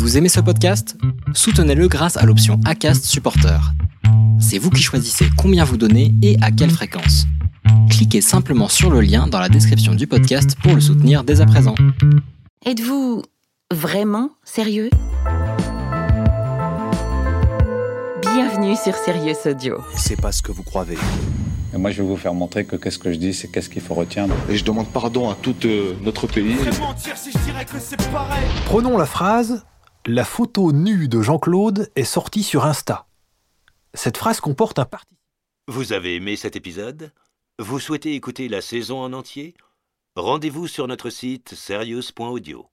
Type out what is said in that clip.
Vous aimez ce podcast? Soutenez-le grâce à l'option ACAST Supporter. C'est vous qui choisissez combien vous donnez et à quelle fréquence. Cliquez simplement sur le lien dans la description du podcast pour le soutenir dès à présent. Êtes-vous vraiment sérieux? Bienvenue sur Sirius Audio. C'est pas ce que vous croyez. Et moi, je vais vous faire montrer que qu'est-ce que je dis, c'est qu'est-ce qu'il faut retenir. Et je demande pardon à tout euh, notre pays. Prenons la phrase La photo nue de Jean-Claude est sortie sur Insta. Cette phrase comporte un parti. Vous avez aimé cet épisode? Vous souhaitez écouter la saison en entier? Rendez-vous sur notre site serious.audio.